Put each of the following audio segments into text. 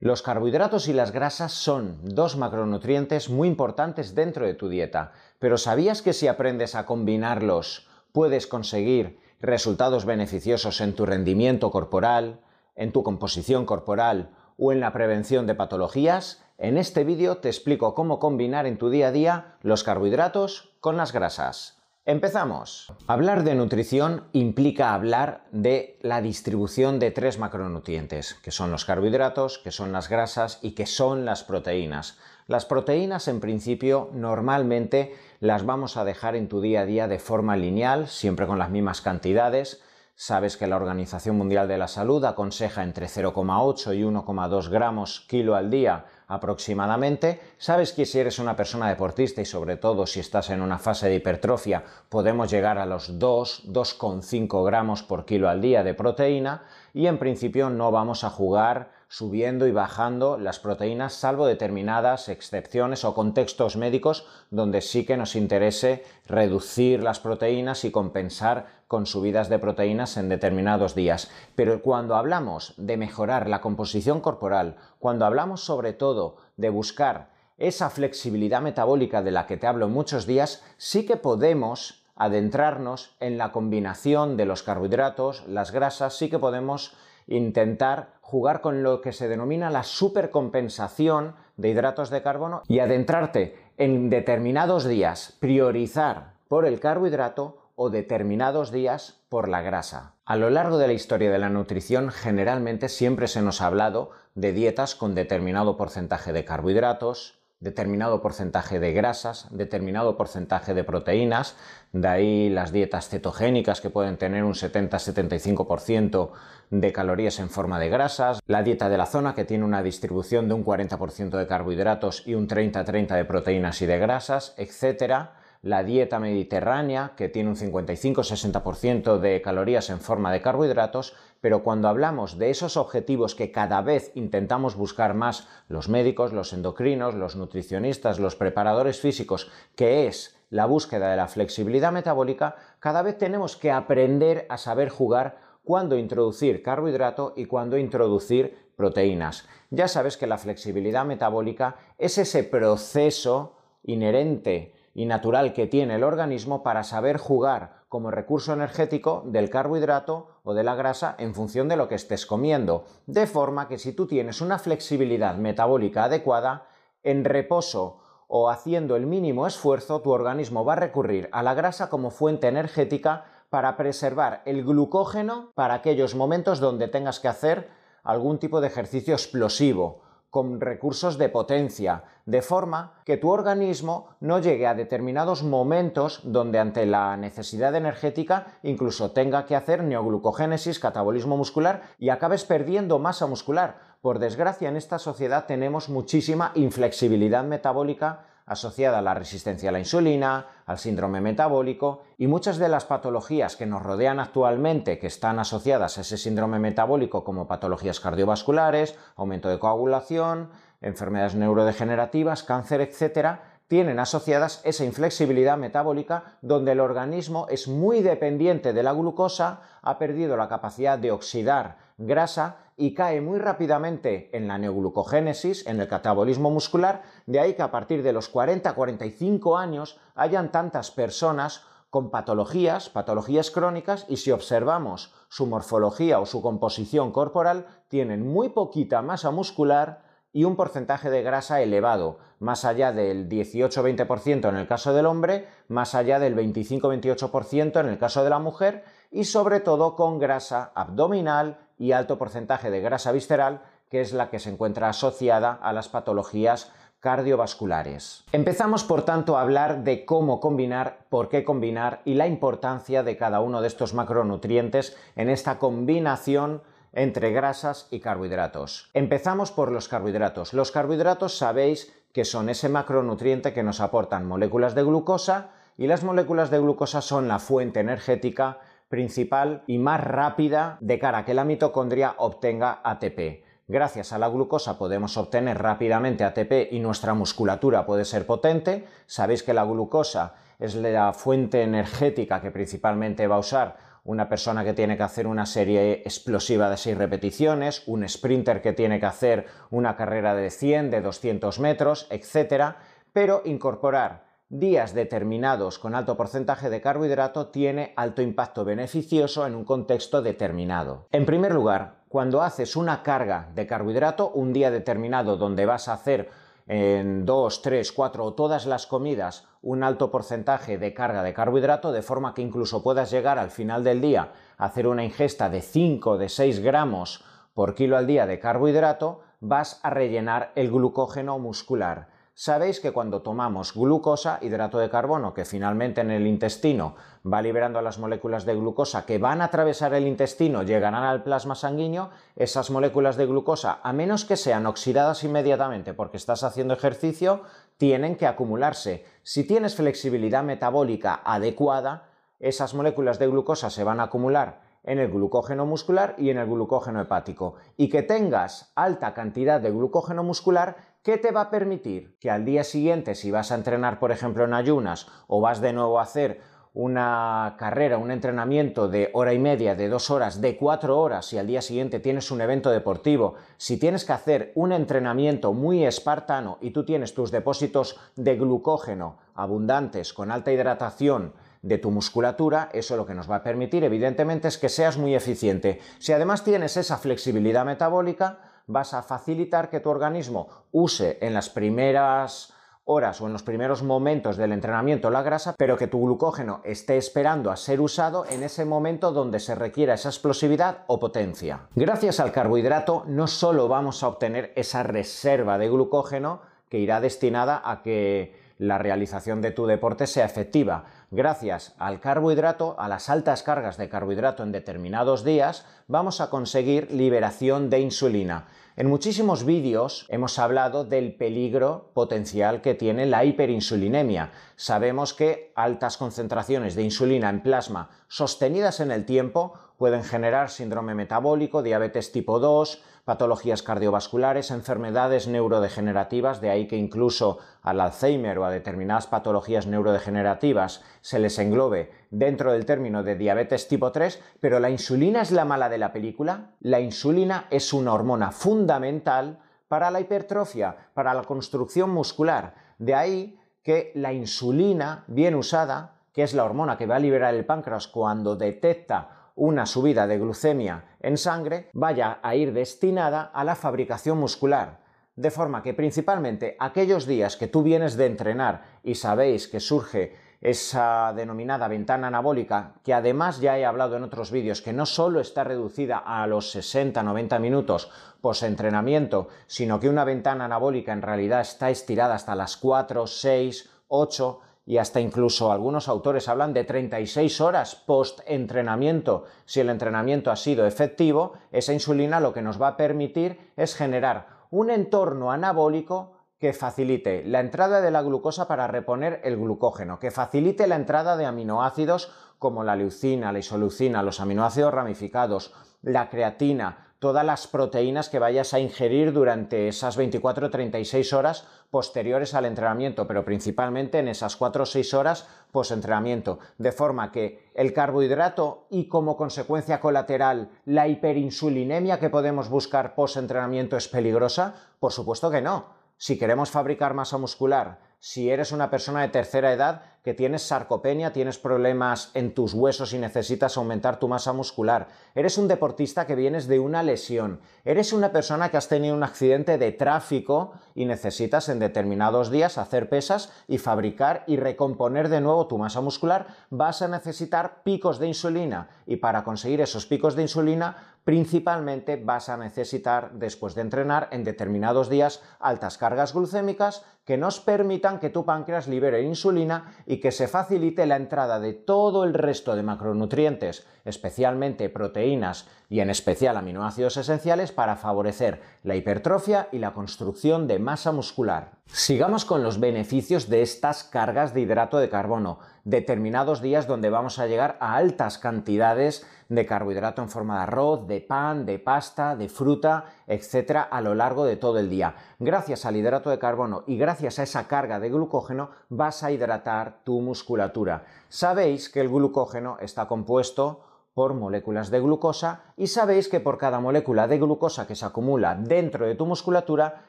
Los carbohidratos y las grasas son dos macronutrientes muy importantes dentro de tu dieta, pero ¿sabías que si aprendes a combinarlos puedes conseguir resultados beneficiosos en tu rendimiento corporal, en tu composición corporal o en la prevención de patologías? En este vídeo te explico cómo combinar en tu día a día los carbohidratos con las grasas. Empezamos. Hablar de nutrición implica hablar de la distribución de tres macronutrientes, que son los carbohidratos, que son las grasas y que son las proteínas. Las proteínas en principio normalmente las vamos a dejar en tu día a día de forma lineal, siempre con las mismas cantidades, Sabes que la Organización Mundial de la Salud aconseja entre 0,8 y 1,2 gramos kilo al día aproximadamente. Sabes que si eres una persona deportista y sobre todo si estás en una fase de hipertrofia podemos llegar a los 2, 2,5 gramos por kilo al día de proteína y en principio no vamos a jugar subiendo y bajando las proteínas, salvo determinadas excepciones o contextos médicos donde sí que nos interese reducir las proteínas y compensar con subidas de proteínas en determinados días. Pero cuando hablamos de mejorar la composición corporal, cuando hablamos sobre todo de buscar esa flexibilidad metabólica de la que te hablo muchos días, sí que podemos adentrarnos en la combinación de los carbohidratos, las grasas, sí que podemos intentar jugar con lo que se denomina la supercompensación de hidratos de carbono y adentrarte en determinados días, priorizar por el carbohidrato o determinados días por la grasa. A lo largo de la historia de la nutrición generalmente siempre se nos ha hablado de dietas con determinado porcentaje de carbohidratos, determinado porcentaje de grasas, determinado porcentaje de proteínas, de ahí las dietas cetogénicas que pueden tener un 70-75% de calorías en forma de grasas, la dieta de la zona que tiene una distribución de un 40% de carbohidratos y un 30-30 de proteínas y de grasas, etcétera la dieta mediterránea, que tiene un 55-60% de calorías en forma de carbohidratos, pero cuando hablamos de esos objetivos que cada vez intentamos buscar más los médicos, los endocrinos, los nutricionistas, los preparadores físicos, que es la búsqueda de la flexibilidad metabólica, cada vez tenemos que aprender a saber jugar cuándo introducir carbohidrato y cuándo introducir proteínas. Ya sabes que la flexibilidad metabólica es ese proceso inherente y natural que tiene el organismo para saber jugar como recurso energético del carbohidrato o de la grasa en función de lo que estés comiendo. De forma que si tú tienes una flexibilidad metabólica adecuada, en reposo o haciendo el mínimo esfuerzo, tu organismo va a recurrir a la grasa como fuente energética para preservar el glucógeno para aquellos momentos donde tengas que hacer algún tipo de ejercicio explosivo con recursos de potencia, de forma que tu organismo no llegue a determinados momentos donde ante la necesidad energética incluso tenga que hacer neoglucogénesis, catabolismo muscular y acabes perdiendo masa muscular. Por desgracia en esta sociedad tenemos muchísima inflexibilidad metabólica asociada a la resistencia a la insulina, al síndrome metabólico y muchas de las patologías que nos rodean actualmente que están asociadas a ese síndrome metabólico como patologías cardiovasculares, aumento de coagulación, enfermedades neurodegenerativas, cáncer, etcétera, tienen asociadas esa inflexibilidad metabólica donde el organismo es muy dependiente de la glucosa, ha perdido la capacidad de oxidar grasa y cae muy rápidamente en la neoglucogénesis, en el catabolismo muscular, de ahí que a partir de los 40-45 años hayan tantas personas con patologías, patologías crónicas, y si observamos su morfología o su composición corporal, tienen muy poquita masa muscular, y un porcentaje de grasa elevado, más allá del 18-20% en el caso del hombre, más allá del 25-28% en el caso de la mujer y sobre todo con grasa abdominal y alto porcentaje de grasa visceral, que es la que se encuentra asociada a las patologías cardiovasculares. Empezamos por tanto a hablar de cómo combinar, por qué combinar y la importancia de cada uno de estos macronutrientes en esta combinación entre grasas y carbohidratos. Empezamos por los carbohidratos. Los carbohidratos sabéis que son ese macronutriente que nos aportan moléculas de glucosa y las moléculas de glucosa son la fuente energética principal y más rápida de cara a que la mitocondria obtenga ATP. Gracias a la glucosa podemos obtener rápidamente ATP y nuestra musculatura puede ser potente. Sabéis que la glucosa es la fuente energética que principalmente va a usar una persona que tiene que hacer una serie explosiva de 6 repeticiones, un sprinter que tiene que hacer una carrera de 100, de 200 metros, etc. Pero incorporar días determinados con alto porcentaje de carbohidrato tiene alto impacto beneficioso en un contexto determinado. En primer lugar, cuando haces una carga de carbohidrato, un día determinado donde vas a hacer en 2, 3, 4 o todas las comidas un alto porcentaje de carga de carbohidrato, de forma que incluso puedas llegar al final del día a hacer una ingesta de 5, de 6 gramos por kilo al día de carbohidrato, vas a rellenar el glucógeno muscular. Sabéis que cuando tomamos glucosa, hidrato de carbono, que finalmente en el intestino va liberando las moléculas de glucosa que van a atravesar el intestino, llegarán al plasma sanguíneo, esas moléculas de glucosa, a menos que sean oxidadas inmediatamente porque estás haciendo ejercicio, tienen que acumularse. Si tienes flexibilidad metabólica adecuada, esas moléculas de glucosa se van a acumular en el glucógeno muscular y en el glucógeno hepático. Y que tengas alta cantidad de glucógeno muscular ¿qué te va a permitir que al día siguiente, si vas a entrenar, por ejemplo, en ayunas o vas de nuevo a hacer una carrera, un entrenamiento de hora y media, de dos horas, de cuatro horas, y al día siguiente tienes un evento deportivo, si tienes que hacer un entrenamiento muy espartano y tú tienes tus depósitos de glucógeno abundantes, con alta hidratación, de tu musculatura, eso lo que nos va a permitir, evidentemente, es que seas muy eficiente. Si además tienes esa flexibilidad metabólica, vas a facilitar que tu organismo use en las primeras horas o en los primeros momentos del entrenamiento la grasa, pero que tu glucógeno esté esperando a ser usado en ese momento donde se requiera esa explosividad o potencia. Gracias al carbohidrato no solo vamos a obtener esa reserva de glucógeno que irá destinada a que la realización de tu deporte sea efectiva. Gracias al carbohidrato, a las altas cargas de carbohidrato en determinados días, vamos a conseguir liberación de insulina. En muchísimos vídeos hemos hablado del peligro potencial que tiene la hiperinsulinemia. Sabemos que altas concentraciones de insulina en plasma sostenidas en el tiempo pueden generar síndrome metabólico, diabetes tipo 2, patologías cardiovasculares, enfermedades neurodegenerativas, de ahí que incluso al Alzheimer o a determinadas patologías neurodegenerativas se les englobe dentro del término de diabetes tipo 3, pero la insulina es la mala de la película. La insulina es una hormona fundamental para la hipertrofia, para la construcción muscular. De ahí que la insulina bien usada, que es la hormona que va a liberar el páncreas cuando detecta una subida de glucemia en sangre vaya a ir destinada a la fabricación muscular. De forma que principalmente aquellos días que tú vienes de entrenar y sabéis que surge esa denominada ventana anabólica, que además ya he hablado en otros vídeos, que no solo está reducida a los 60-90 minutos post-entrenamiento, sino que una ventana anabólica en realidad está estirada hasta las 4, 6, 8, y hasta incluso algunos autores hablan de 36 horas post-entrenamiento. Si el entrenamiento ha sido efectivo, esa insulina lo que nos va a permitir es generar un entorno anabólico que facilite la entrada de la glucosa para reponer el glucógeno, que facilite la entrada de aminoácidos como la leucina, la isolucina, los aminoácidos ramificados, la creatina, todas las proteínas que vayas a ingerir durante esas 24 o 36 horas posteriores al entrenamiento, pero principalmente en esas 4 o 6 horas post-entrenamiento, de forma que el carbohidrato y como consecuencia colateral la hiperinsulinemia que podemos buscar post-entrenamiento es peligrosa? Por supuesto que no. Si queremos fabricar masa muscular, si eres una persona de tercera edad que tienes sarcopenia, tienes problemas en tus huesos y necesitas aumentar tu masa muscular, eres un deportista que vienes de una lesión, eres una persona que has tenido un accidente de tráfico y necesitas en determinados días hacer pesas y fabricar y recomponer de nuevo tu masa muscular, vas a necesitar picos de insulina. Y para conseguir esos picos de insulina principalmente vas a necesitar después de entrenar en determinados días altas cargas glucémicas que nos permitan que tu páncreas libere insulina y que se facilite la entrada de todo el resto de macronutrientes, especialmente proteínas y en especial aminoácidos esenciales para favorecer la hipertrofia y la construcción de masa muscular. Sigamos con los beneficios de estas cargas de hidrato de carbono, determinados días donde vamos a llegar a altas cantidades de carbohidrato en forma de arroz, de pan, de pasta, de fruta, etcétera, a lo largo de todo el día. Gracias al hidrato de carbono y gracias a esa carga de glucógeno vas a hidratar tu musculatura. Sabéis que el glucógeno está compuesto por moléculas de glucosa y sabéis que por cada molécula de glucosa que se acumula dentro de tu musculatura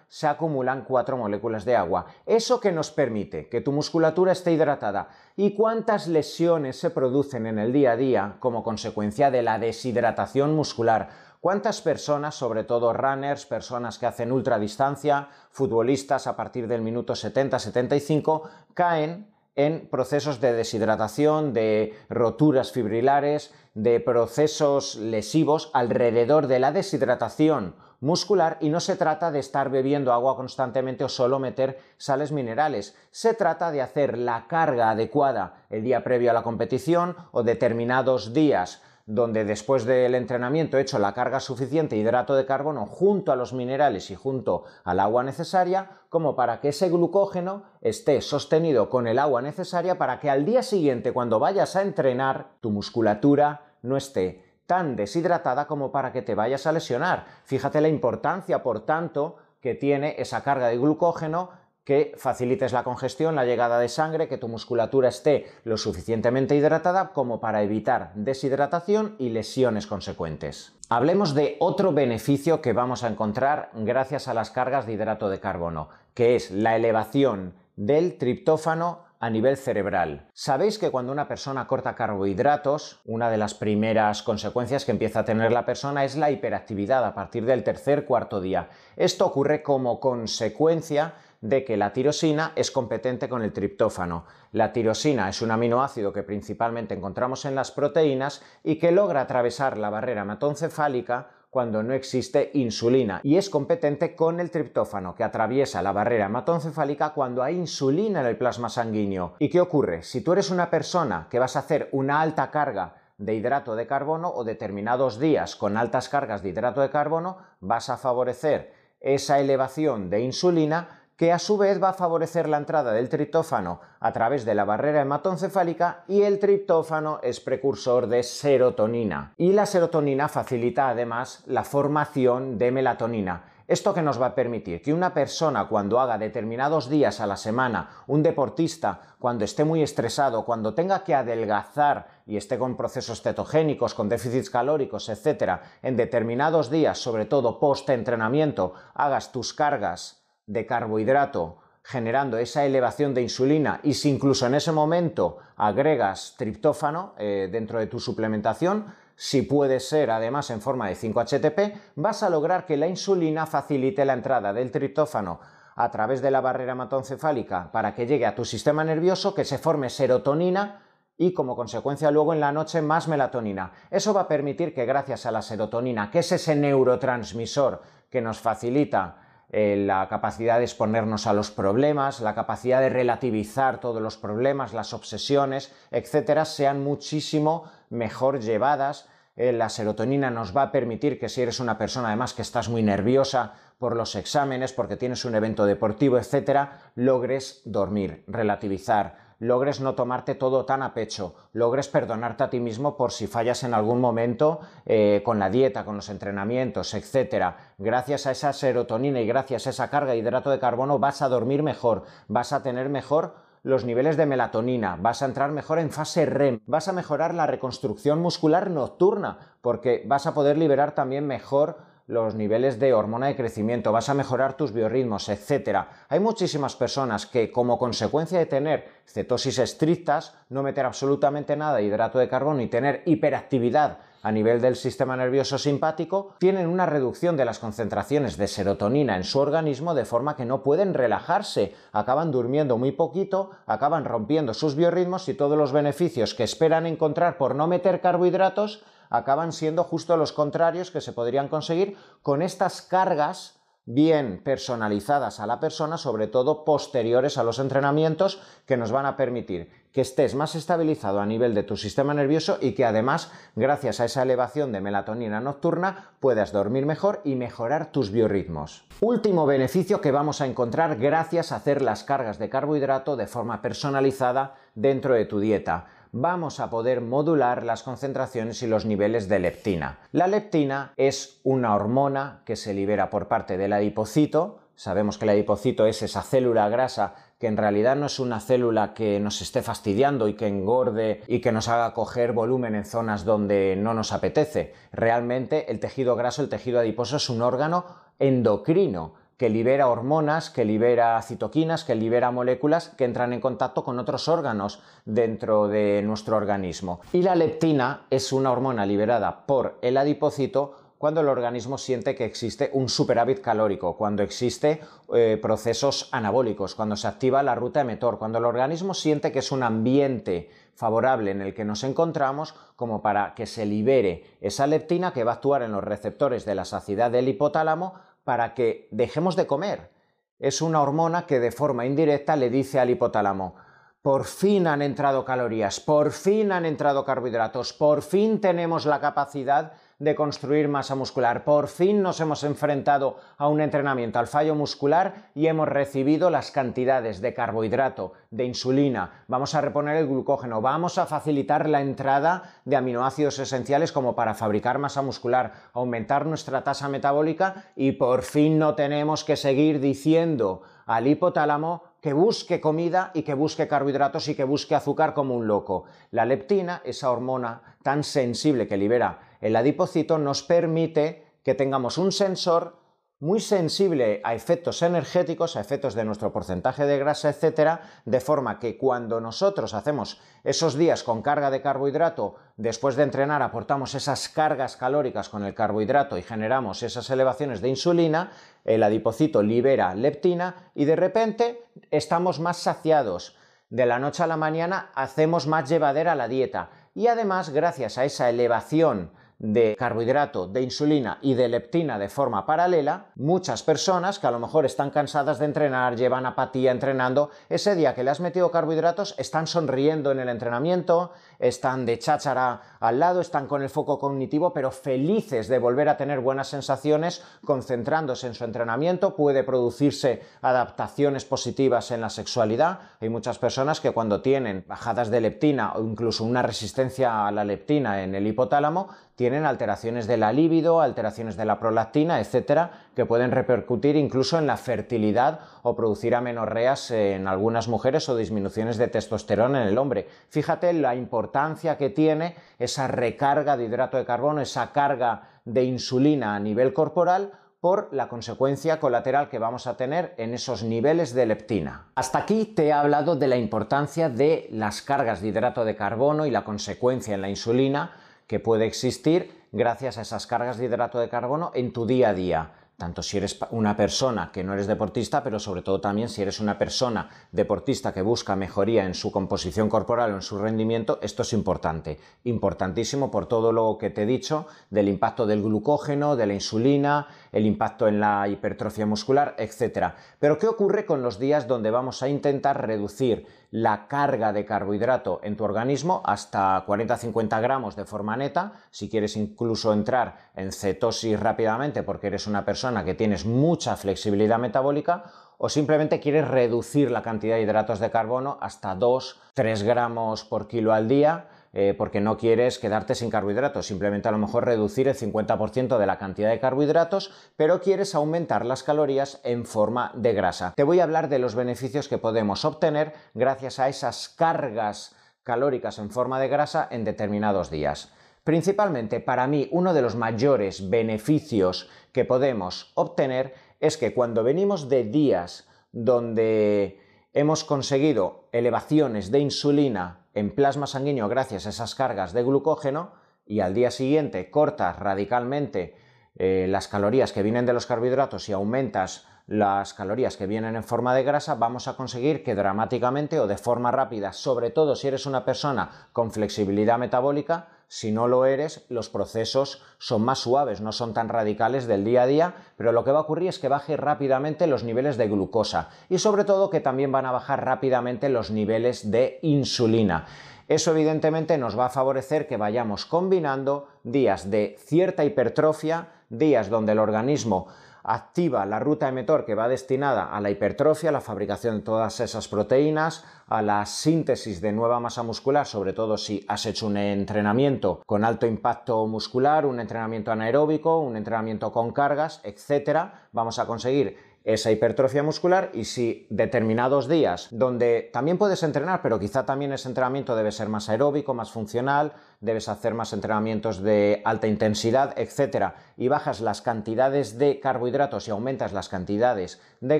se acumulan cuatro moléculas de agua. Eso que nos permite que tu musculatura esté hidratada. ¿Y cuántas lesiones se producen en el día a día como consecuencia de la deshidratación muscular? ¿Cuántas personas, sobre todo runners, personas que hacen ultradistancia, futbolistas a partir del minuto 70-75, caen en procesos de deshidratación, de roturas fibrilares, de procesos lesivos alrededor de la deshidratación muscular y no se trata de estar bebiendo agua constantemente o solo meter sales minerales. Se trata de hacer la carga adecuada el día previo a la competición o determinados días donde después del entrenamiento he hecho la carga suficiente de hidrato de carbono junto a los minerales y junto al agua necesaria, como para que ese glucógeno esté sostenido con el agua necesaria para que al día siguiente, cuando vayas a entrenar, tu musculatura no esté tan deshidratada como para que te vayas a lesionar. Fíjate la importancia, por tanto, que tiene esa carga de glucógeno que facilites la congestión, la llegada de sangre, que tu musculatura esté lo suficientemente hidratada como para evitar deshidratación y lesiones consecuentes. Hablemos de otro beneficio que vamos a encontrar gracias a las cargas de hidrato de carbono, que es la elevación del triptófano a nivel cerebral. Sabéis que cuando una persona corta carbohidratos, una de las primeras consecuencias que empieza a tener la persona es la hiperactividad a partir del tercer cuarto día. Esto ocurre como consecuencia de que la tirosina es competente con el triptófano. La tirosina es un aminoácido que principalmente encontramos en las proteínas y que logra atravesar la barrera hematoencefálica cuando no existe insulina y es competente con el triptófano que atraviesa la barrera hematoencefálica cuando hay insulina en el plasma sanguíneo. ¿Y qué ocurre? Si tú eres una persona que vas a hacer una alta carga de hidrato de carbono o determinados días con altas cargas de hidrato de carbono, vas a favorecer esa elevación de insulina que a su vez va a favorecer la entrada del triptófano a través de la barrera hematoencefálica y el triptófano es precursor de serotonina. Y la serotonina facilita además la formación de melatonina. ¿Esto que nos va a permitir? Que una persona cuando haga determinados días a la semana, un deportista, cuando esté muy estresado, cuando tenga que adelgazar y esté con procesos cetogénicos, con déficits calóricos, etc., en determinados días, sobre todo post-entrenamiento, hagas tus cargas de carbohidrato generando esa elevación de insulina y si incluso en ese momento agregas triptófano eh, dentro de tu suplementación, si puede ser además en forma de 5-HTP, vas a lograr que la insulina facilite la entrada del triptófano a través de la barrera hematoencefálica para que llegue a tu sistema nervioso, que se forme serotonina y como consecuencia luego en la noche más melatonina. Eso va a permitir que gracias a la serotonina, que es ese neurotransmisor que nos facilita eh, la capacidad de exponernos a los problemas, la capacidad de relativizar todos los problemas, las obsesiones, etcétera, sean muchísimo mejor llevadas. Eh, la serotonina nos va a permitir que si eres una persona además que estás muy nerviosa por los exámenes, porque tienes un evento deportivo, etcétera, logres dormir, relativizar, logres no tomarte todo tan a pecho, logres perdonarte a ti mismo por si fallas en algún momento eh, con la dieta, con los entrenamientos, etc. Gracias a esa serotonina y gracias a esa carga de hidrato de carbono vas a dormir mejor, vas a tener mejor los niveles de melatonina, vas a entrar mejor en fase REM, vas a mejorar la reconstrucción muscular nocturna, porque vas a poder liberar también mejor los niveles de hormona de crecimiento, vas a mejorar tus biorritmos, etc. Hay muchísimas personas que como consecuencia de tener cetosis estrictas, no meter absolutamente nada de hidrato de carbono y tener hiperactividad a nivel del sistema nervioso simpático, tienen una reducción de las concentraciones de serotonina en su organismo de forma que no pueden relajarse, acaban durmiendo muy poquito, acaban rompiendo sus biorritmos y todos los beneficios que esperan encontrar por no meter carbohidratos acaban siendo justo los contrarios que se podrían conseguir con estas cargas bien personalizadas a la persona, sobre todo posteriores a los entrenamientos, que nos van a permitir que estés más estabilizado a nivel de tu sistema nervioso y que además, gracias a esa elevación de melatonina nocturna, puedas dormir mejor y mejorar tus biorritmos. Último beneficio que vamos a encontrar gracias a hacer las cargas de carbohidrato de forma personalizada dentro de tu dieta vamos a poder modular las concentraciones y los niveles de leptina. La leptina es una hormona que se libera por parte del adipocito, Sabemos que el adipocito es esa célula grasa que en realidad no es una célula que nos esté fastidiando y que engorde y que nos haga coger volumen en zonas donde no nos apetece. Realmente el tejido graso, el tejido adiposo es un órgano endocrino que libera hormonas, que libera citoquinas, que libera moléculas que entran en contacto con otros órganos dentro de nuestro organismo. Y la leptina es una hormona liberada por el adipocito cuando el organismo siente que existe un superávit calórico, cuando existe eh, procesos anabólicos, cuando se activa la ruta emetor, cuando el organismo siente que es un ambiente favorable en el que nos encontramos como para que se libere esa leptina que va a actuar en los receptores de la saciedad del hipotálamo para que dejemos de comer. Es una hormona que de forma indirecta le dice al hipotálamo, por fin han entrado calorías, por fin han entrado carbohidratos, por fin tenemos la capacidad de construir masa muscular. Por fin nos hemos enfrentado a un entrenamiento al fallo muscular y hemos recibido las cantidades de carbohidrato, de insulina, vamos a reponer el glucógeno, vamos a facilitar la entrada de aminoácidos esenciales como para fabricar masa muscular, aumentar nuestra tasa metabólica y por fin no tenemos que seguir diciendo al hipotálamo que busque comida y que busque carbohidratos y que busque azúcar como un loco. La leptina, esa hormona tan sensible que libera el adipocito, nos permite que tengamos un sensor muy sensible a efectos energéticos, a efectos de nuestro porcentaje de grasa, etcétera, de forma que cuando nosotros hacemos esos días con carga de carbohidrato, después de entrenar aportamos esas cargas calóricas con el carbohidrato y generamos esas elevaciones de insulina, el adipocito libera leptina y de repente estamos más saciados. De la noche a la mañana hacemos más llevadera la dieta y además gracias a esa elevación de carbohidrato, de insulina y de leptina de forma paralela, muchas personas que a lo mejor están cansadas de entrenar, llevan apatía entrenando, ese día que le has metido carbohidratos están sonriendo en el entrenamiento, están de cháchara al lado, están con el foco cognitivo, pero felices de volver a tener buenas sensaciones, concentrándose en su entrenamiento, puede producirse adaptaciones positivas en la sexualidad. Hay muchas personas que cuando tienen bajadas de leptina o incluso una resistencia a la leptina en el hipotálamo, tienen alteraciones de la libido, alteraciones de la prolactina, etcétera, que pueden repercutir incluso en la fertilidad o producir amenorreas en algunas mujeres o disminuciones de testosterona en el hombre. Fíjate la importancia que tiene esa recarga de hidrato de carbono, esa carga de insulina a nivel corporal por la consecuencia colateral que vamos a tener en esos niveles de leptina. Hasta aquí te he hablado de la importancia de las cargas de hidrato de carbono y la consecuencia en la insulina que puede existir gracias a esas cargas de hidrato de carbono en tu día a día tanto si eres una persona que no eres deportista, pero sobre todo también si eres una persona deportista que busca mejoría en su composición corporal o en su rendimiento, esto es importante. Importantísimo por todo lo que te he dicho del impacto del glucógeno, de la insulina, el impacto en la hipertrofia muscular, etc. Pero ¿qué ocurre con los días donde vamos a intentar reducir la carga de carbohidrato en tu organismo hasta 40-50 gramos de forma neta, si quieres incluso entrar en cetosis rápidamente porque eres una que tienes mucha flexibilidad metabólica, o simplemente quieres reducir la cantidad de hidratos de carbono hasta 2-3 gramos por kilo al día, eh, porque no quieres quedarte sin carbohidratos, simplemente a lo mejor reducir el 50% de la cantidad de carbohidratos, pero quieres aumentar las calorías en forma de grasa. Te voy a hablar de los beneficios que podemos obtener gracias a esas cargas calóricas en forma de grasa en determinados días. Principalmente para mí uno de los mayores beneficios que podemos obtener es que cuando venimos de días donde hemos conseguido elevaciones de insulina en plasma sanguíneo gracias a esas cargas de glucógeno y al día siguiente cortas radicalmente eh, las calorías que vienen de los carbohidratos y aumentas las calorías que vienen en forma de grasa, vamos a conseguir que dramáticamente o de forma rápida, sobre todo si eres una persona con flexibilidad metabólica, si no lo eres, los procesos son más suaves, no son tan radicales del día a día, pero lo que va a ocurrir es que baje rápidamente los niveles de glucosa y sobre todo que también van a bajar rápidamente los niveles de insulina. Eso evidentemente nos va a favorecer que vayamos combinando días de cierta hipertrofia, días donde el organismo activa la ruta emetor que va destinada a la hipertrofia, a la fabricación de todas esas proteínas, a la síntesis de nueva masa muscular, sobre todo si has hecho un entrenamiento con alto impacto muscular, un entrenamiento anaeróbico, un entrenamiento con cargas, etcétera. Vamos a conseguir esa hipertrofia muscular y si determinados días donde también puedes entrenar, pero quizá también ese entrenamiento debe ser más aeróbico, más funcional, debes hacer más entrenamientos de alta intensidad, etcétera, y bajas las cantidades de carbohidratos y aumentas las cantidades de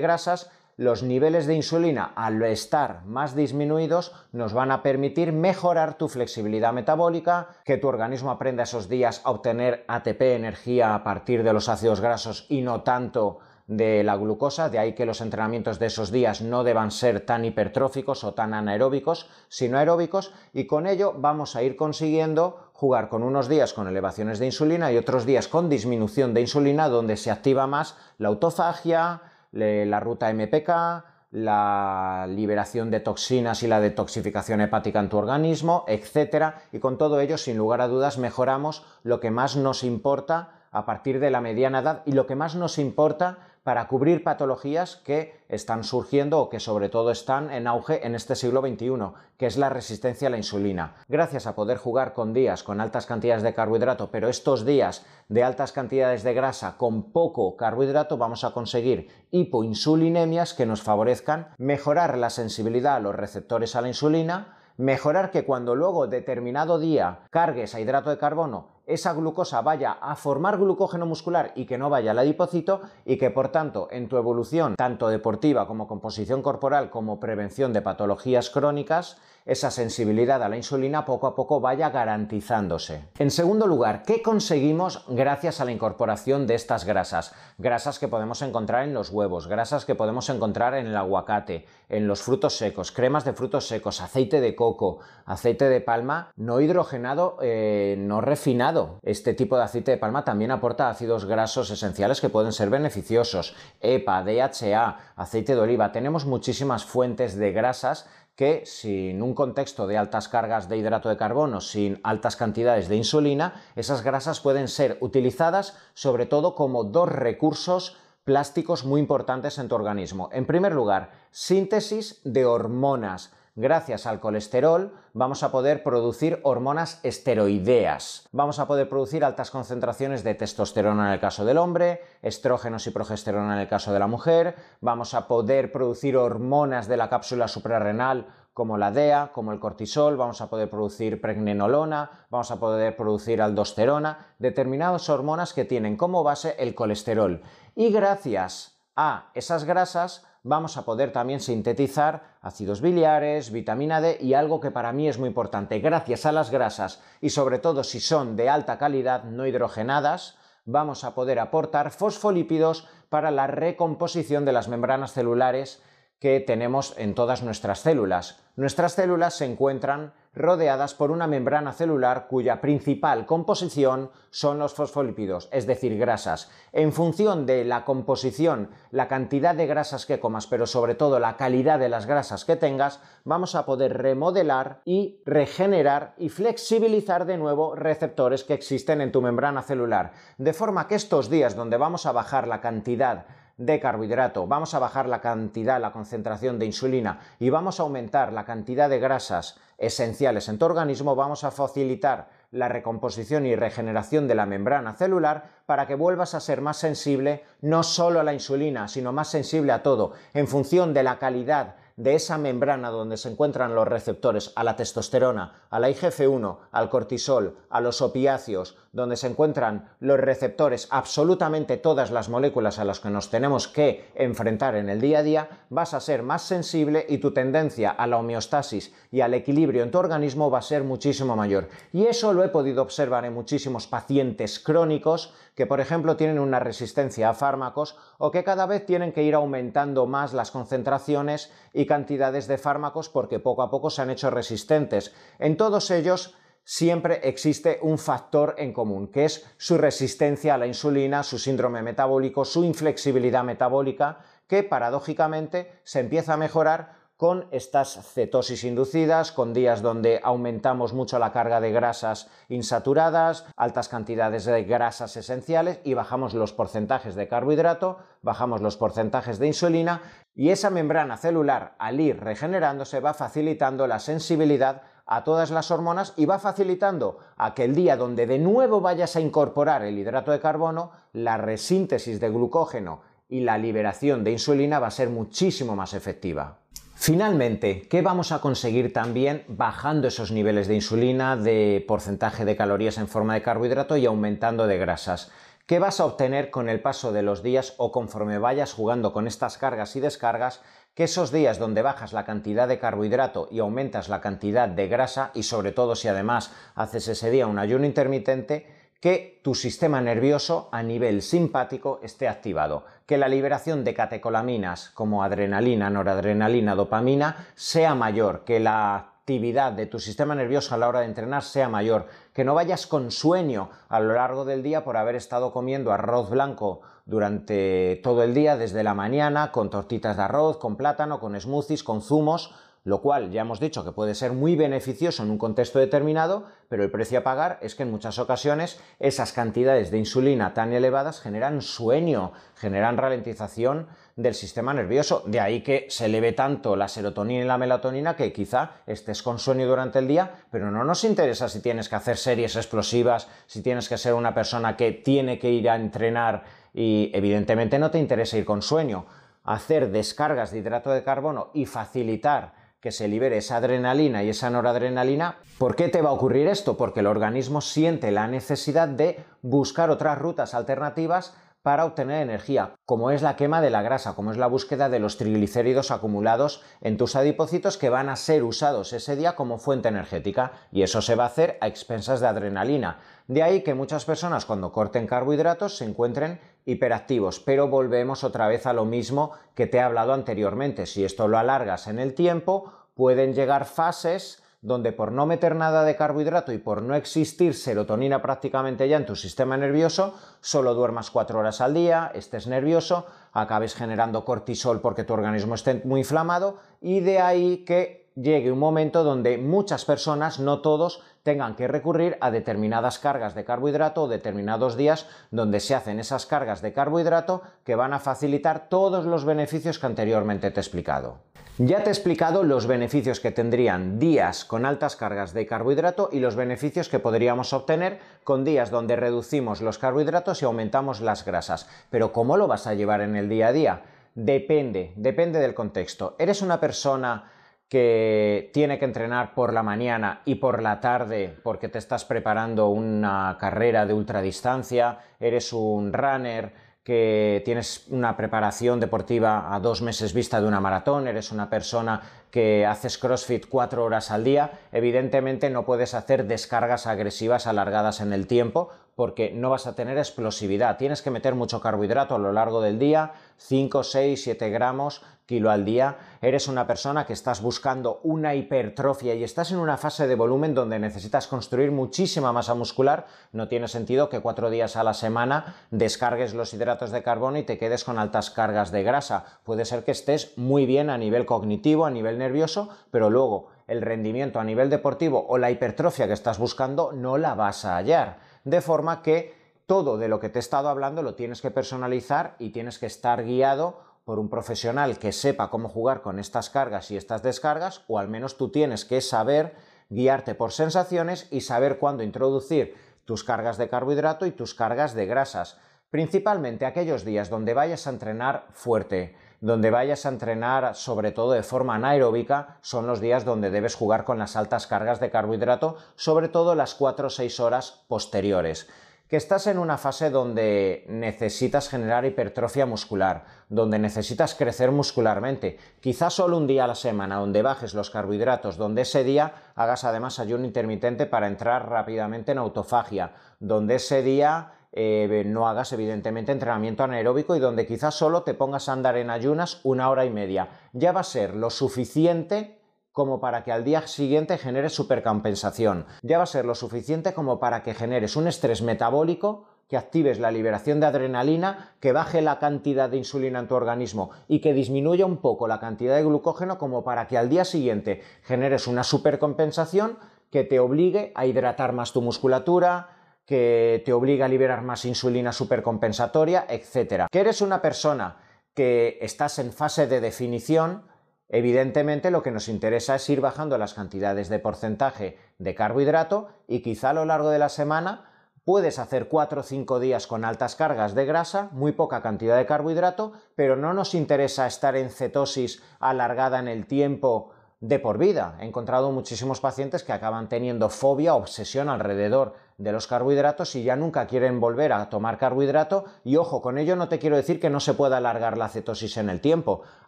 grasas, los niveles de insulina al estar más disminuidos nos van a permitir mejorar tu flexibilidad metabólica, que tu organismo aprenda esos días a obtener ATP, energía a partir de los ácidos grasos y no tanto de la glucosa, de ahí que los entrenamientos de esos días no deban ser tan hipertróficos o tan anaeróbicos, sino aeróbicos, y con ello vamos a ir consiguiendo jugar con unos días con elevaciones de insulina y otros días con disminución de insulina, donde se activa más la autofagia, la ruta MPK, la liberación de toxinas y la detoxificación hepática en tu organismo, etc. Y con todo ello, sin lugar a dudas, mejoramos lo que más nos importa a partir de la mediana edad y lo que más nos importa para cubrir patologías que están surgiendo o que sobre todo están en auge en este siglo XXI, que es la resistencia a la insulina. Gracias a poder jugar con días con altas cantidades de carbohidrato, pero estos días de altas cantidades de grasa con poco carbohidrato, vamos a conseguir hipoinsulinemias que nos favorezcan mejorar la sensibilidad a los receptores a la insulina, mejorar que cuando luego determinado día cargues a hidrato de carbono esa glucosa vaya a formar glucógeno muscular y que no vaya al adipocito y que por tanto en tu evolución tanto deportiva como composición corporal como prevención de patologías crónicas esa sensibilidad a la insulina poco a poco vaya garantizándose. En segundo lugar, ¿qué conseguimos gracias a la incorporación de estas grasas? Grasas que podemos encontrar en los huevos, grasas que podemos encontrar en el aguacate, en los frutos secos, cremas de frutos secos, aceite de coco, aceite de palma no hidrogenado, eh, no refinado. Este tipo de aceite de palma también aporta ácidos grasos esenciales que pueden ser beneficiosos. EPA, DHA, aceite de oliva. Tenemos muchísimas fuentes de grasas que sin un contexto de altas cargas de hidrato de carbono, sin altas cantidades de insulina, esas grasas pueden ser utilizadas sobre todo como dos recursos plásticos muy importantes en tu organismo. En primer lugar, síntesis de hormonas gracias al colesterol vamos a poder producir hormonas esteroideas. Vamos a poder producir altas concentraciones de testosterona en el caso del hombre, estrógenos y progesterona en el caso de la mujer, vamos a poder producir hormonas de la cápsula suprarrenal como la DEA, como el cortisol, vamos a poder producir pregnenolona, vamos a poder producir aldosterona, determinadas hormonas que tienen como base el colesterol. Y gracias a esas grasas vamos a poder también sintetizar ácidos biliares, vitamina D y algo que para mí es muy importante, gracias a las grasas y sobre todo si son de alta calidad no hidrogenadas, vamos a poder aportar fosfolípidos para la recomposición de las membranas celulares que tenemos en todas nuestras células. Nuestras células se encuentran rodeadas por una membrana celular cuya principal composición son los fosfolípidos, es decir, grasas. En función de la composición, la cantidad de grasas que comas, pero sobre todo la calidad de las grasas que tengas, vamos a poder remodelar y regenerar y flexibilizar de nuevo receptores que existen en tu membrana celular. De forma que estos días donde vamos a bajar la cantidad de carbohidrato, vamos a bajar la cantidad, la concentración de insulina y vamos a aumentar la cantidad de grasas esenciales en tu organismo, vamos a facilitar la recomposición y regeneración de la membrana celular para que vuelvas a ser más sensible no solo a la insulina, sino más sensible a todo, en función de la calidad de esa membrana donde se encuentran los receptores a la testosterona, a la IGF-1, al cortisol, a los opiáceos, donde se encuentran los receptores, absolutamente todas las moléculas a las que nos tenemos que enfrentar en el día a día, vas a ser más sensible y tu tendencia a la homeostasis y al equilibrio en tu organismo va a ser muchísimo mayor. Y eso lo he podido observar en muchísimos pacientes crónicos que, por ejemplo, tienen una resistencia a fármacos o que cada vez tienen que ir aumentando más las concentraciones y cantidades de fármacos porque poco a poco se han hecho resistentes. En todos ellos siempre existe un factor en común, que es su resistencia a la insulina, su síndrome metabólico, su inflexibilidad metabólica, que paradójicamente se empieza a mejorar con estas cetosis inducidas, con días donde aumentamos mucho la carga de grasas insaturadas, altas cantidades de grasas esenciales y bajamos los porcentajes de carbohidrato, bajamos los porcentajes de insulina y esa membrana celular al ir regenerándose va facilitando la sensibilidad a todas las hormonas y va facilitando aquel día donde de nuevo vayas a incorporar el hidrato de carbono, la resíntesis de glucógeno y la liberación de insulina va a ser muchísimo más efectiva. Finalmente, ¿qué vamos a conseguir también bajando esos niveles de insulina, de porcentaje de calorías en forma de carbohidrato y aumentando de grasas? ¿Qué vas a obtener con el paso de los días o conforme vayas jugando con estas cargas y descargas? Que esos días donde bajas la cantidad de carbohidrato y aumentas la cantidad de grasa y sobre todo si además haces ese día un ayuno intermitente, que tu sistema nervioso a nivel simpático esté activado, que la liberación de catecolaminas como adrenalina, noradrenalina, dopamina sea mayor, que la actividad de tu sistema nervioso a la hora de entrenar sea mayor, que no vayas con sueño a lo largo del día por haber estado comiendo arroz blanco durante todo el día, desde la mañana, con tortitas de arroz, con plátano, con smoothies, con zumos, lo cual ya hemos dicho que puede ser muy beneficioso en un contexto determinado, pero el precio a pagar es que en muchas ocasiones esas cantidades de insulina tan elevadas generan sueño, generan ralentización del sistema nervioso, de ahí que se eleve tanto la serotonina y la melatonina que quizá estés con sueño durante el día, pero no nos interesa si tienes que hacer series explosivas, si tienes que ser una persona que tiene que ir a entrenar y evidentemente no te interesa ir con sueño. Hacer descargas de hidrato de carbono y facilitar que se libere esa adrenalina y esa noradrenalina. ¿Por qué te va a ocurrir esto? Porque el organismo siente la necesidad de buscar otras rutas alternativas para obtener energía, como es la quema de la grasa, como es la búsqueda de los triglicéridos acumulados en tus adipocitos que van a ser usados ese día como fuente energética y eso se va a hacer a expensas de adrenalina. De ahí que muchas personas cuando corten carbohidratos se encuentren hiperactivos, pero volvemos otra vez a lo mismo que te he hablado anteriormente. Si esto lo alargas en el tiempo, pueden llegar fases donde por no meter nada de carbohidrato y por no existir serotonina prácticamente ya en tu sistema nervioso, solo duermas cuatro horas al día, estés nervioso, acabes generando cortisol porque tu organismo esté muy inflamado y de ahí que llegue un momento donde muchas personas, no todos, tengan que recurrir a determinadas cargas de carbohidrato o determinados días donde se hacen esas cargas de carbohidrato que van a facilitar todos los beneficios que anteriormente te he explicado. Ya te he explicado los beneficios que tendrían días con altas cargas de carbohidrato y los beneficios que podríamos obtener con días donde reducimos los carbohidratos y aumentamos las grasas. Pero ¿cómo lo vas a llevar en el día a día? Depende, depende del contexto. ¿Eres una persona que tiene que entrenar por la mañana y por la tarde porque te estás preparando una carrera de ultradistancia? ¿Eres un runner? que tienes una preparación deportiva a dos meses vista de una maratón, eres una persona que haces CrossFit cuatro horas al día, evidentemente no puedes hacer descargas agresivas alargadas en el tiempo porque no vas a tener explosividad. Tienes que meter mucho carbohidrato a lo largo del día, 5, 6, 7 gramos kilo al día. Eres una persona que estás buscando una hipertrofia y estás en una fase de volumen donde necesitas construir muchísima masa muscular. No tiene sentido que cuatro días a la semana descargues los hidratos de carbono y te quedes con altas cargas de grasa. Puede ser que estés muy bien a nivel cognitivo, a nivel nervioso, pero luego el rendimiento a nivel deportivo o la hipertrofia que estás buscando no la vas a hallar de forma que todo de lo que te he estado hablando lo tienes que personalizar y tienes que estar guiado por un profesional que sepa cómo jugar con estas cargas y estas descargas, o al menos tú tienes que saber guiarte por sensaciones y saber cuándo introducir tus cargas de carbohidrato y tus cargas de grasas, principalmente aquellos días donde vayas a entrenar fuerte, donde vayas a entrenar sobre todo de forma anaeróbica, son los días donde debes jugar con las altas cargas de carbohidrato, sobre todo las 4 o 6 horas posteriores. Que estás en una fase donde necesitas generar hipertrofia muscular, donde necesitas crecer muscularmente, quizás solo un día a la semana, donde bajes los carbohidratos, donde ese día hagas además ayuno intermitente para entrar rápidamente en autofagia, donde ese día eh, no hagas evidentemente entrenamiento anaeróbico y donde quizás solo te pongas a andar en ayunas una hora y media. Ya va a ser lo suficiente como para que al día siguiente generes supercompensación. Ya va a ser lo suficiente como para que generes un estrés metabólico que actives la liberación de adrenalina, que baje la cantidad de insulina en tu organismo y que disminuya un poco la cantidad de glucógeno como para que al día siguiente generes una supercompensación que te obligue a hidratar más tu musculatura, que te obliga a liberar más insulina supercompensatoria, etc. Que eres una persona que estás en fase de definición, evidentemente lo que nos interesa es ir bajando las cantidades de porcentaje de carbohidrato y quizá a lo largo de la semana Puedes hacer 4 o 5 días con altas cargas de grasa, muy poca cantidad de carbohidrato, pero no nos interesa estar en cetosis alargada en el tiempo de por vida. He encontrado muchísimos pacientes que acaban teniendo fobia, obsesión alrededor de los carbohidratos y ya nunca quieren volver a tomar carbohidrato y ojo, con ello no te quiero decir que no se pueda alargar la cetosis en el tiempo.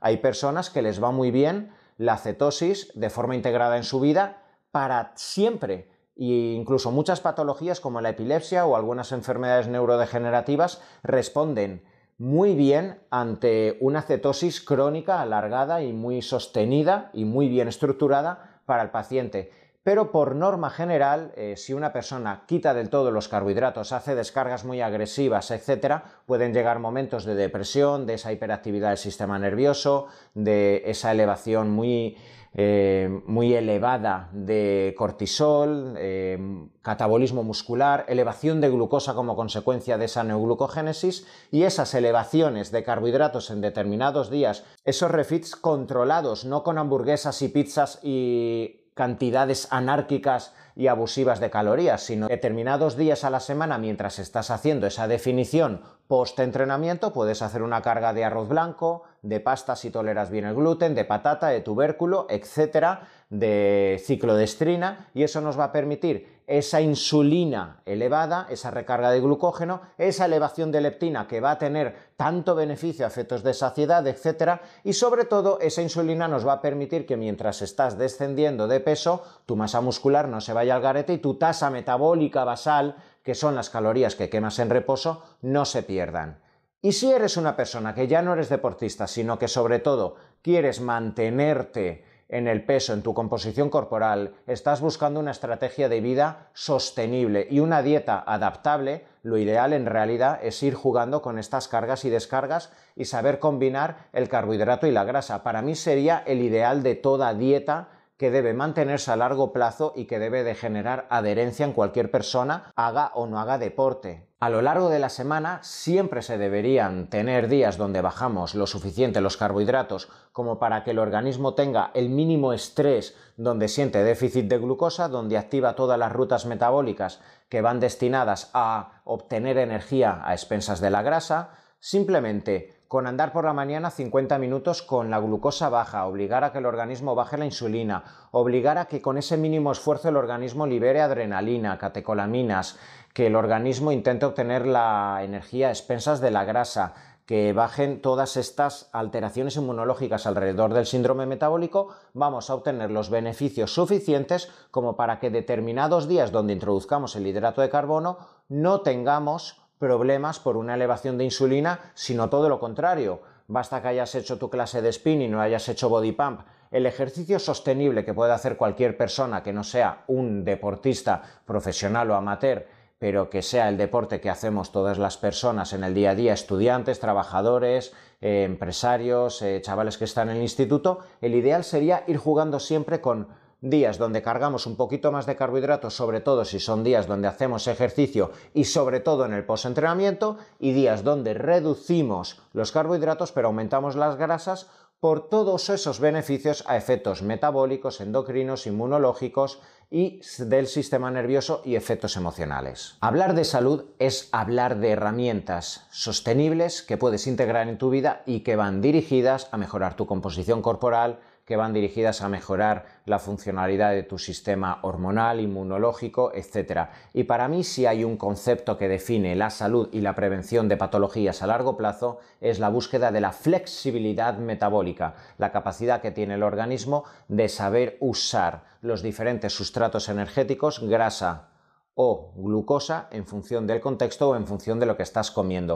Hay personas que les va muy bien la cetosis de forma integrada en su vida para siempre e incluso muchas patologías como la epilepsia o algunas enfermedades neurodegenerativas responden muy bien ante una cetosis crónica alargada y muy sostenida y muy bien estructurada para el paciente. Pero por norma general, eh, si una persona quita del todo los carbohidratos, hace descargas muy agresivas, etc., pueden llegar momentos de depresión, de esa hiperactividad del sistema nervioso, de esa elevación muy eh, muy elevada de cortisol, eh, catabolismo muscular, elevación de glucosa como consecuencia de esa neoglucogénesis y esas elevaciones de carbohidratos en determinados días, esos refits controlados, no con hamburguesas y pizzas y cantidades anárquicas y abusivas de calorías, sino determinados días a la semana mientras estás haciendo esa definición post-entrenamiento, puedes hacer una carga de arroz blanco, de pasta si toleras bien el gluten, de patata, de tubérculo, etcétera, de ciclodestrina, y eso nos va a permitir esa insulina elevada, esa recarga de glucógeno, esa elevación de leptina que va a tener tanto beneficio a efectos de saciedad, etcétera, y sobre todo esa insulina nos va a permitir que mientras estás descendiendo de peso, tu masa muscular no se vaya al garete y tu tasa metabólica basal, que son las calorías que quemas en reposo, no se pierdan. Y si eres una persona que ya no eres deportista, sino que sobre todo quieres mantenerte en el peso, en tu composición corporal, estás buscando una estrategia de vida sostenible y una dieta adaptable, lo ideal en realidad es ir jugando con estas cargas y descargas y saber combinar el carbohidrato y la grasa. Para mí sería el ideal de toda dieta que debe mantenerse a largo plazo y que debe de generar adherencia en cualquier persona, haga o no haga deporte. A lo largo de la semana siempre se deberían tener días donde bajamos lo suficiente los carbohidratos como para que el organismo tenga el mínimo estrés donde siente déficit de glucosa, donde activa todas las rutas metabólicas que van destinadas a obtener energía a expensas de la grasa, simplemente con andar por la mañana 50 minutos con la glucosa baja, obligar a que el organismo baje la insulina, obligar a que con ese mínimo esfuerzo el organismo libere adrenalina, catecolaminas, que el organismo intente obtener la energía a expensas de la grasa, que bajen todas estas alteraciones inmunológicas alrededor del síndrome metabólico, vamos a obtener los beneficios suficientes como para que determinados días donde introduzcamos el hidrato de carbono no tengamos problemas por una elevación de insulina, sino todo lo contrario. Basta que hayas hecho tu clase de spinning o hayas hecho body pump. El ejercicio sostenible que puede hacer cualquier persona que no sea un deportista profesional o amateur, pero que sea el deporte que hacemos todas las personas en el día a día, estudiantes, trabajadores, eh, empresarios, eh, chavales que están en el instituto, el ideal sería ir jugando siempre con días donde cargamos un poquito más de carbohidratos, sobre todo si son días donde hacemos ejercicio y sobre todo en el postentrenamiento, y días donde reducimos los carbohidratos pero aumentamos las grasas por todos esos beneficios a efectos metabólicos, endocrinos, inmunológicos y del sistema nervioso y efectos emocionales. Hablar de salud es hablar de herramientas sostenibles que puedes integrar en tu vida y que van dirigidas a mejorar tu composición corporal, que van dirigidas a mejorar la funcionalidad de tu sistema hormonal, inmunológico, etc. Y para mí si hay un concepto que define la salud y la prevención de patologías a largo plazo es la búsqueda de la flexibilidad metabólica, la capacidad que tiene el organismo de saber usar los diferentes sustratos energéticos, grasa, o glucosa en función del contexto o en función de lo que estás comiendo.